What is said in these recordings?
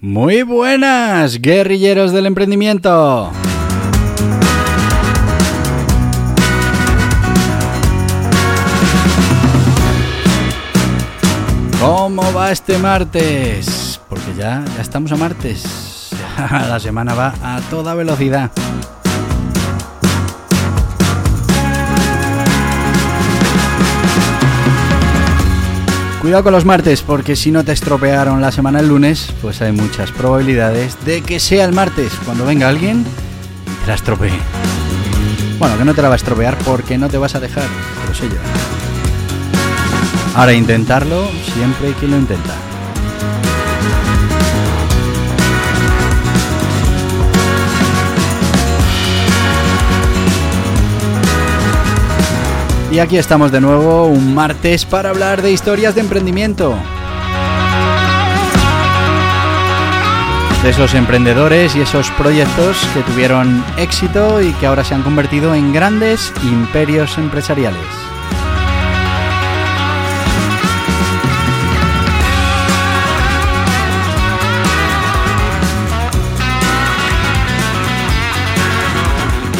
Muy buenas, guerrilleros del emprendimiento. ¿Cómo va este martes? Porque ya, ya estamos a martes. La semana va a toda velocidad. Cuidado con los martes, porque si no te estropearon la semana el lunes, pues hay muchas probabilidades de que sea el martes cuando venga alguien y te la estropee. Bueno, que no te la va a estropear porque no te vas a dejar, lo sé yo. Ahora intentarlo siempre hay quien lo intenta. Y aquí estamos de nuevo un martes para hablar de historias de emprendimiento. De esos emprendedores y esos proyectos que tuvieron éxito y que ahora se han convertido en grandes imperios empresariales.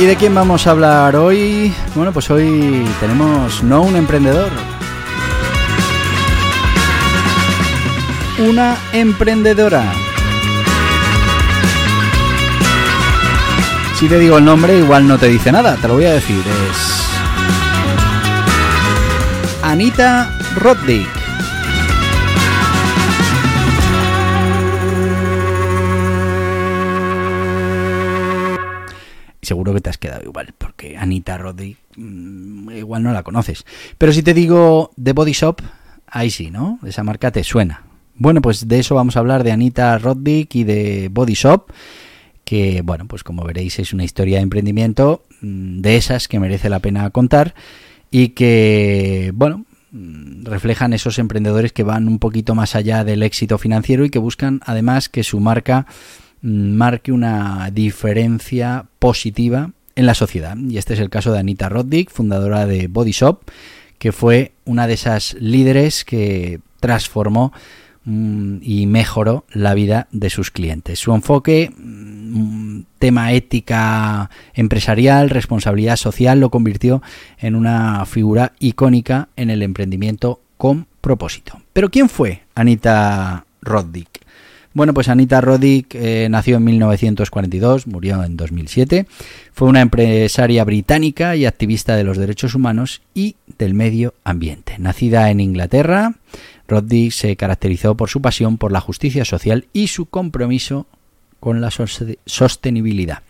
¿Y de quién vamos a hablar hoy? Bueno, pues hoy tenemos no un emprendedor, una emprendedora. Si te digo el nombre, igual no te dice nada, te lo voy a decir. Es Anita Roddick. Seguro que te has quedado igual, porque Anita Roddick mmm, igual no la conoces. Pero si te digo The Body Shop, ahí sí, ¿no? Esa marca te suena. Bueno, pues de eso vamos a hablar de Anita Roddick y de Body Shop, que bueno, pues como veréis es una historia de emprendimiento mmm, de esas que merece la pena contar y que, bueno, mmm, reflejan esos emprendedores que van un poquito más allá del éxito financiero y que buscan además que su marca marque una diferencia positiva en la sociedad. Y este es el caso de Anita Roddick, fundadora de Body Shop, que fue una de esas líderes que transformó mmm, y mejoró la vida de sus clientes. Su enfoque, mmm, tema ética empresarial, responsabilidad social, lo convirtió en una figura icónica en el emprendimiento con propósito. Pero ¿quién fue Anita Roddick? Bueno, pues Anita Roddick eh, nació en 1942, murió en 2007. Fue una empresaria británica y activista de los derechos humanos y del medio ambiente. Nacida en Inglaterra, Roddick se caracterizó por su pasión por la justicia social y su compromiso con la sostenibilidad.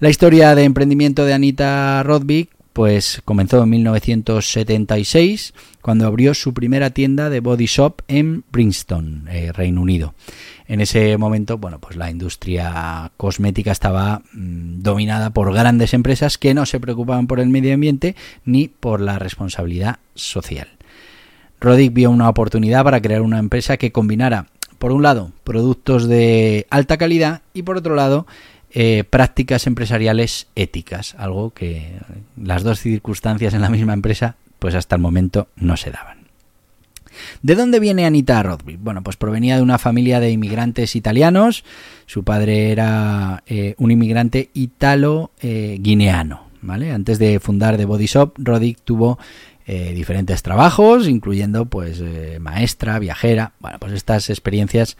La historia de emprendimiento de Anita Roddick pues comenzó en 1976 cuando abrió su primera tienda de body shop en Princeton, eh, Reino Unido. En ese momento, bueno, pues la industria cosmética estaba mmm, dominada por grandes empresas que no se preocupaban por el medio ambiente ni por la responsabilidad social. Roddick vio una oportunidad para crear una empresa que combinara, por un lado, productos de alta calidad y por otro lado, eh, prácticas empresariales éticas, algo que las dos circunstancias en la misma empresa, pues hasta el momento no se daban. ¿De dónde viene Anita Rodby? Bueno, pues provenía de una familia de inmigrantes italianos. Su padre era eh, un inmigrante italo-guineano. Eh, ¿vale? Antes de fundar The Body Shop, Roddick tuvo diferentes trabajos, incluyendo pues maestra, viajera. Bueno, pues estas experiencias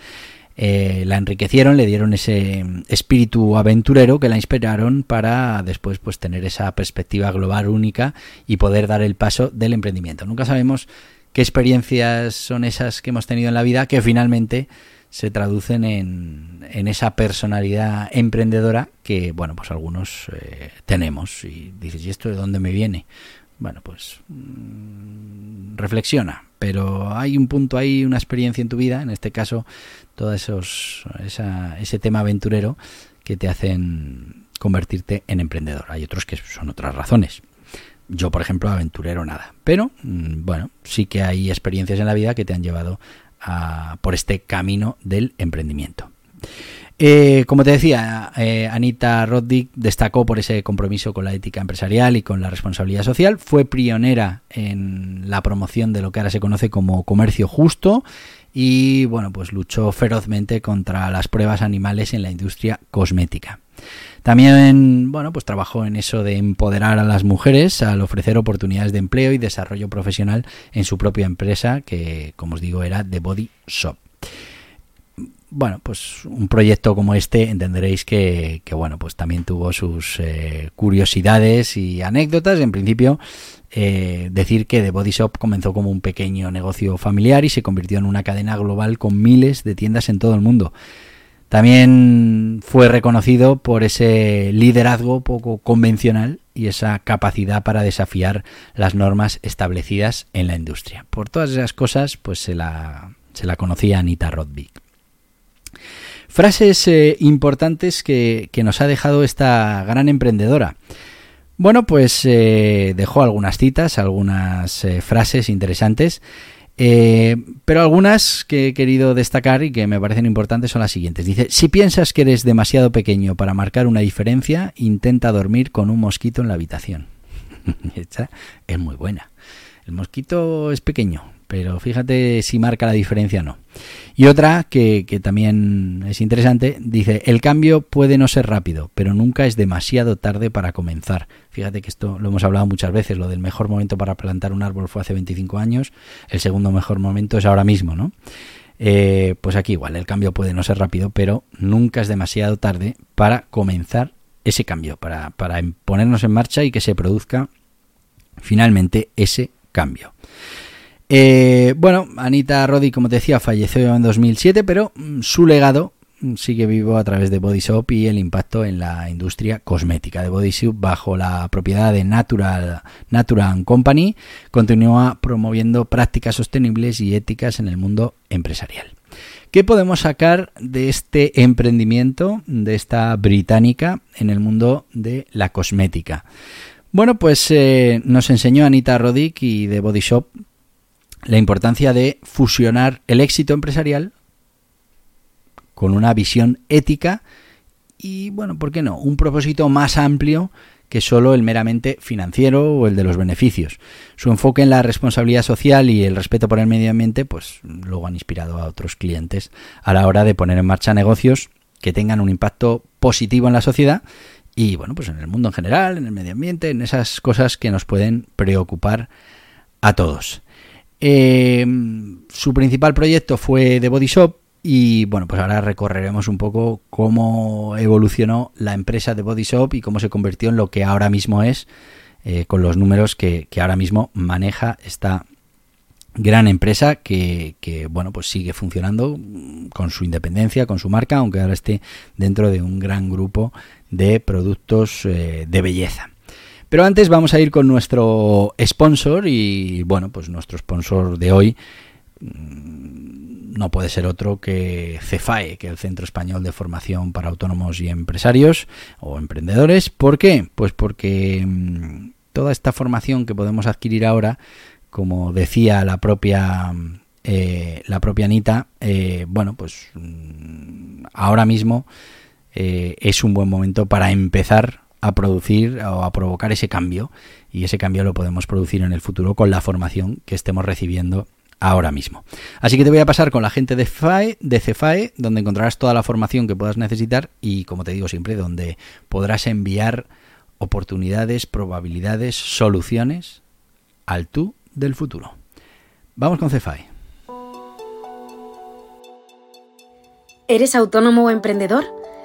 eh, la enriquecieron, le dieron ese espíritu aventurero que la inspiraron para después pues tener esa perspectiva global única y poder dar el paso del emprendimiento. Nunca sabemos qué experiencias son esas que hemos tenido en la vida que finalmente se traducen en, en esa personalidad emprendedora que, bueno, pues algunos eh, tenemos. Y dices, ¿y esto de dónde me viene? Bueno, pues mmm, reflexiona, pero hay un punto ahí, una experiencia en tu vida, en este caso, todo esos, ese tema aventurero que te hacen convertirte en emprendedor. Hay otros que son otras razones. Yo, por ejemplo, aventurero nada. Pero, mm, bueno, sí que hay experiencias en la vida que te han llevado a, por este camino del emprendimiento. Eh, como te decía, eh, Anita Roddick destacó por ese compromiso con la ética empresarial y con la responsabilidad social. Fue pionera en la promoción de lo que ahora se conoce como comercio justo y bueno, pues luchó ferozmente contra las pruebas animales en la industria cosmética. También, bueno, pues trabajó en eso de empoderar a las mujeres al ofrecer oportunidades de empleo y desarrollo profesional en su propia empresa, que como os digo era The Body Shop bueno, pues un proyecto como este entenderéis que, bueno, pues también tuvo sus eh, curiosidades y anécdotas. En principio, eh, decir que The Body Shop comenzó como un pequeño negocio familiar y se convirtió en una cadena global con miles de tiendas en todo el mundo. También fue reconocido por ese liderazgo poco convencional y esa capacidad para desafiar las normas establecidas en la industria. Por todas esas cosas, pues se la, se la conocía Anita Roddick. Frases eh, importantes que, nos ha dejado esta gran emprendedora. Bueno, pues eh, dejó algunas citas, algunas eh, frases interesantes, pero algunas que he querido destacar y que me parecen importantes son las siguientes. Dice, si piensas que eres demasiado pequeño para marcar una diferencia, intenta dormir con un mosquito en la habitación. Esta es muy buena. El mosquito es pequeño, pero fíjate si marca la diferencia o no. Y otra que, también es interesante, dice, el cambio puede no ser rápido, pero nunca es demasiado tarde para comenzar. Fíjate que esto lo hemos hablado muchas veces, lo del mejor momento para plantar un árbol fue hace 25 años, el segundo mejor momento es ahora mismo, ¿no? Eh, pues aquí igual, el cambio puede no ser rápido, pero nunca es demasiado tarde para comenzar ese cambio, para, para ponernos en marcha y que se produzca finalmente ese cambio. Eh, bueno, Anita Roddy, como te decía, falleció en 2007, pero mm, su legado mm, sigue vivo a través de Body Shop y el impacto en la industria cosmética de Body Shop bajo la propiedad de Natural, Natural Company continúa promoviendo prácticas sostenibles y éticas en el mundo empresarial. ¿Qué podemos sacar de este emprendimiento de esta británica en el mundo de la cosmética? Bueno, pues eh, nos enseñó Anita Roddick y de Body Shop la importancia de fusionar el éxito empresarial con una visión ética y, bueno, ¿por qué no? Un propósito más amplio que solo el meramente financiero o el de los beneficios. Su enfoque en la responsabilidad social y el respeto por el medio ambiente, pues luego han inspirado a otros clientes a la hora de poner en marcha negocios que tengan un impacto positivo en la sociedad y, bueno, pues en el mundo en general, en el medio ambiente, en esas cosas que nos pueden preocupar a todos. Eh, su principal proyecto fue The Body Shop y bueno, pues ahora recorreremos un poco cómo evolucionó la empresa de Body Shop y cómo se convirtió en lo que ahora mismo es, eh, con los números que, ahora mismo maneja esta gran empresa que, bueno pues sigue funcionando con su independencia, con su marca, aunque ahora esté dentro de un gran grupo de productos eh, de belleza. Pero antes vamos a ir con nuestro sponsor y bueno, pues nuestro sponsor de hoy mm, no puede ser otro que CEFAE, que es el Centro Español de Formación para Autónomos y Empresarios o Emprendedores. ¿Por qué? Pues porque mm, toda esta formación que podemos adquirir ahora, como decía la propia eh, la propia Anita, eh, bueno, pues mm, ahora mismo eh, es un buen momento para empezar a producir o a provocar ese cambio y ese cambio lo podemos producir en el futuro con la formación que estemos recibiendo ahora mismo. Así que te voy a pasar con la gente de, FAE, CEFAE, donde encontrarás toda la formación que puedas necesitar y, como te digo siempre, donde podrás enviar oportunidades, probabilidades, soluciones al tú del futuro. Vamos con CEFAE. ¿Eres autónomo o emprendedor?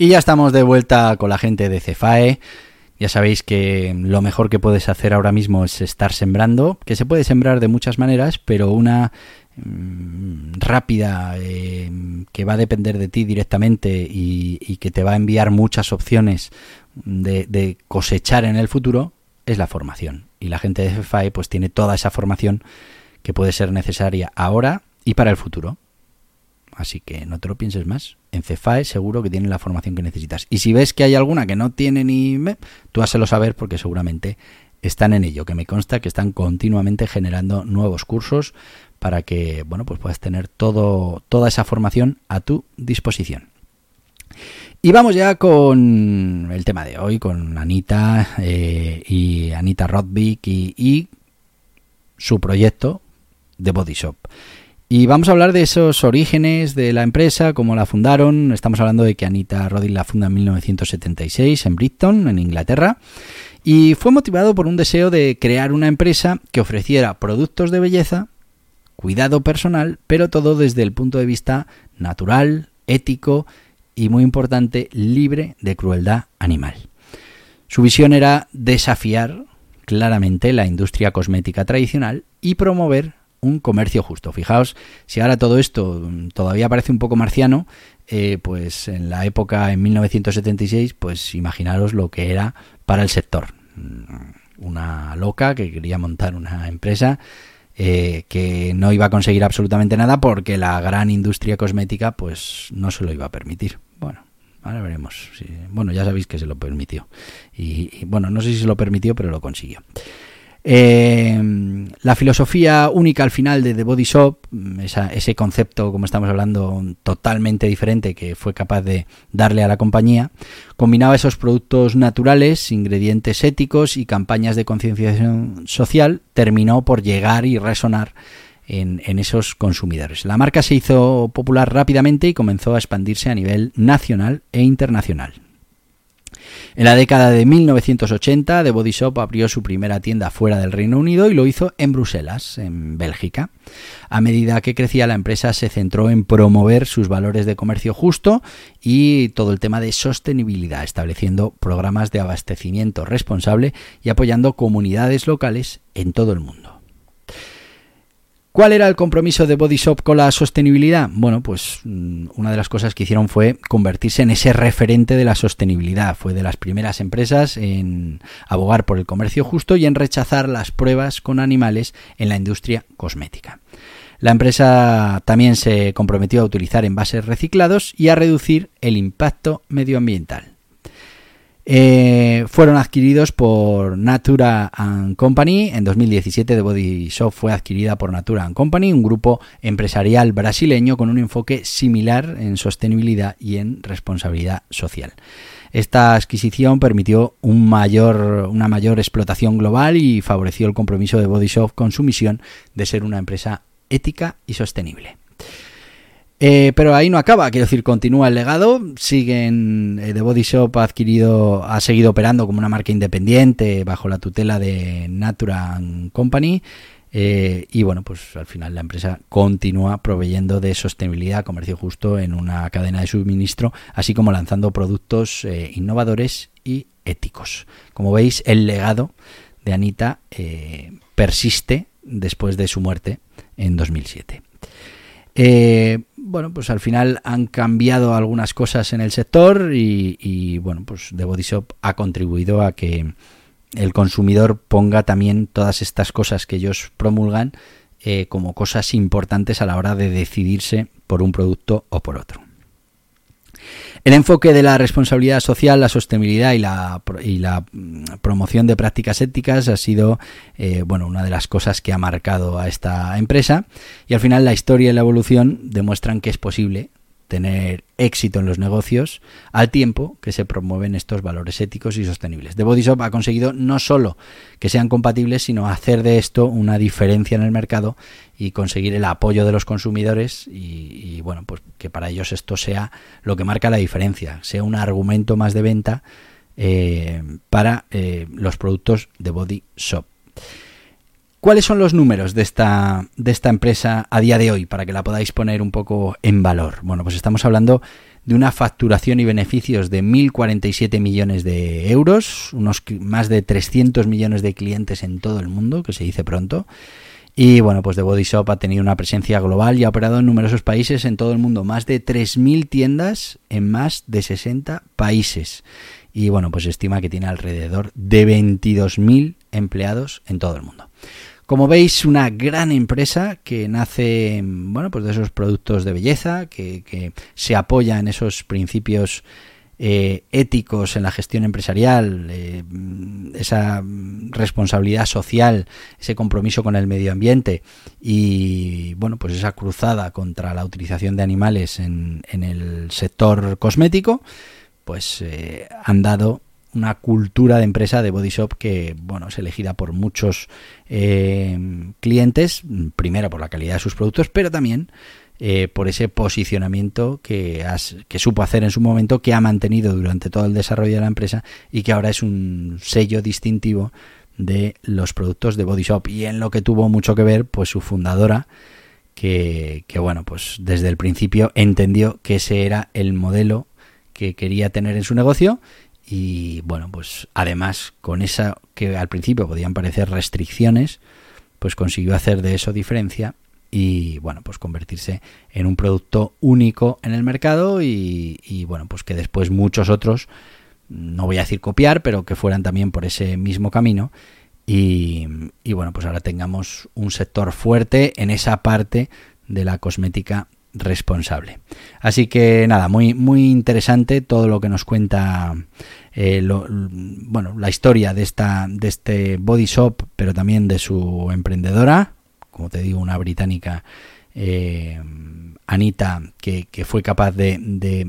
Y ya estamos de vuelta con la gente de Cefae. Ya sabéis que lo mejor que puedes hacer ahora mismo es estar sembrando, que se puede sembrar de muchas maneras, pero una mm, rápida eh, que va a depender de ti directamente y, que te va a enviar muchas opciones de, cosechar en el futuro es la formación. Y la gente de Cefae pues tiene toda esa formación que puede ser necesaria ahora y para el futuro. Así que no te lo pienses más. En Cefae seguro que tienen la formación que necesitas. Y si ves que hay alguna que no tiene ni... Tú házelo saber porque seguramente están en ello, que me consta que están continuamente generando nuevos cursos para que, bueno, pues puedas tener todo, toda esa formación a tu disposición. Y vamos ya con el tema de hoy, con Anita eh, y Anita Rodvik y, y, su proyecto de Body Shop. Y vamos a hablar de esos orígenes de la empresa, cómo la fundaron. Estamos hablando de que Anita Rodin la funda en 1976 en Brighton, en Inglaterra. Y fue motivado por un deseo de crear una empresa que ofreciera productos de belleza, cuidado personal, pero todo desde el punto de vista natural, ético y muy importante, libre de crueldad animal. Su visión era desafiar claramente la industria cosmética tradicional y promover un comercio justo. Fijaos, si ahora todo esto todavía parece un poco marciano, eh, pues en la época, en 1976, pues imaginaros lo que era para el sector. Mm, una loca que quería montar una empresa eh, que no iba a conseguir absolutamente nada porque la gran industria cosmética pues no se lo iba a permitir. Bueno, ahora veremos. bueno, ya sabéis que se lo permitió. y bueno, no sé si se lo permitió, pero lo consiguió. Eh, la filosofía única al final de The Body Shop, ese concepto, como estamos hablando, totalmente diferente que fue capaz de darle a la compañía, combinaba esos productos naturales, ingredientes éticos y campañas de concienciación social, terminó por llegar y resonar en, esos consumidores. La marca se hizo popular rápidamente y comenzó a expandirse a nivel nacional e internacional. En la década de 1980, The Body Shop abrió su primera tienda fuera del Reino Unido y lo hizo en Bruselas, en Bélgica. A medida que crecía la empresa se centró en promover sus valores de comercio justo y todo el tema de sostenibilidad, estableciendo programas de abastecimiento responsable y apoyando comunidades locales en todo el mundo. ¿Cuál era el compromiso de Body Shop con la sostenibilidad? Bueno, pues mm, una de las cosas que hicieron fue convertirse en ese referente de la sostenibilidad. Fue de las primeras empresas en abogar por el comercio justo y en rechazar las pruebas con animales en la industria cosmética. La empresa también se comprometió a utilizar envases reciclados y a reducir el impacto medioambiental. Eh, fueron adquiridos por Natura Company. En 2017 The Body Shop fue adquirida por Natura Company, un grupo empresarial brasileño con un enfoque similar en sostenibilidad y en responsabilidad social. Esta adquisición permitió una mayor explotación global y favoreció el compromiso de Body Shop con su misión de ser una empresa ética y sostenible. Eh, pero ahí no acaba, quiero decir, continúa el legado, siguen, eh, The Body Shop ha adquirido, ha seguido operando como una marca independiente bajo la tutela de Natura Company. Eh, y bueno, pues al final la empresa continúa proveyendo de sostenibilidad, comercio justo en una cadena de suministro, así como lanzando productos innovadores y éticos. Como veis, el legado de Anita persiste después de su muerte en 2007. Eh, bueno, pues al final han cambiado algunas cosas en el sector y, bueno, pues The Body Shop ha contribuido a que el consumidor ponga también todas estas cosas que ellos promulgan eh, como cosas importantes a la hora de decidirse por un producto o por otro. El enfoque de la responsabilidad social, la sostenibilidad y la, y la mm, promoción de prácticas éticas ha sido eh, bueno, una de las cosas que ha marcado a esta empresa. Y al final la historia y la evolución demuestran que es posible tener éxito en los negocios al tiempo que se promueven estos valores éticos y sostenibles. The Body Shop ha conseguido no solo que sean compatibles, sino hacer de esto una diferencia en el mercado y conseguir el apoyo de los consumidores y, bueno, pues que para ellos esto sea lo que marca la diferencia, sea un argumento más de venta eh, para eh, los productos de Body Shop. ¿Cuáles son los números de esta, de esta empresa a día de hoy para que la podáis poner un poco en valor? Bueno, pues estamos hablando de una facturación y beneficios de 1.047 millones de euros, unos más de 300 millones de clientes en todo el mundo, que se dice pronto. Y bueno, pues The Body Shop ha tenido una presencia global y ha operado en numerosos países en todo el mundo, más de 3.000 tiendas en más de 60 países. Y bueno, pues se estima que tiene alrededor de 22.000 empleados en todo el mundo. Como veis, una gran empresa que nace, bueno, pues de esos productos de belleza, que, se apoya en esos principios eh, éticos en la gestión empresarial, eh, esa responsabilidad social, ese compromiso con el medio ambiente y, bueno, pues esa cruzada contra la utilización de animales en, el sector cosmético, pues eh, han dado una cultura de empresa de body shop que bueno es elegida por muchos eh, clientes primero por la calidad de sus productos pero también eh, por ese posicionamiento que, que supo hacer en su momento que ha mantenido durante todo el desarrollo de la empresa y que ahora es un sello distintivo de los productos de body shop. Y en lo que tuvo mucho que ver pues su fundadora que, que bueno pues desde el principio entendió que ese era el modelo que quería tener en su negocio y bueno, pues además con esa que al principio podían parecer restricciones, pues consiguió hacer de eso diferencia y bueno, pues convertirse en un producto único en el mercado y, bueno, pues que después muchos otros, no voy a decir copiar, pero que fueran también por ese mismo camino y, y bueno, pues ahora tengamos un sector fuerte en esa parte de la cosmética responsable. Así que nada, muy, muy interesante todo lo que nos cuenta eh, bueno, la historia de, esta, de este body shop, pero también de su emprendedora, como te digo, una británica, eh, Anita, que, fue capaz de, de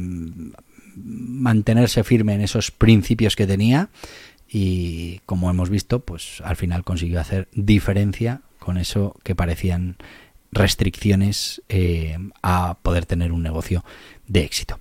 mantenerse firme en esos principios que tenía y como hemos visto, pues al final consiguió hacer diferencia con eso que parecían restricciones eh, a poder tener un negocio de éxito.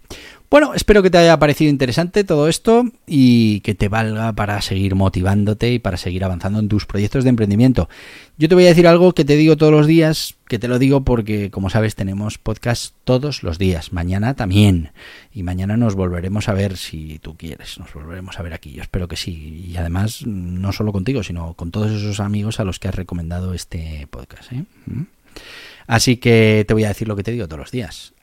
Bueno, espero que te haya parecido interesante todo esto y que te valga para seguir motivándote y para seguir avanzando en tus proyectos de emprendimiento. Yo te voy a decir algo que te digo todos los días, que te lo digo porque, como sabes, tenemos podcast todos los días. Mañana también. Y mañana nos volveremos a ver si tú quieres. Nos volveremos a ver aquí. Yo espero que sí. Y además, no solo contigo, sino con todos esos amigos a los que has recomendado este podcast. ¿eh? ¿Mm? Así que te voy a decir lo que te digo todos los días.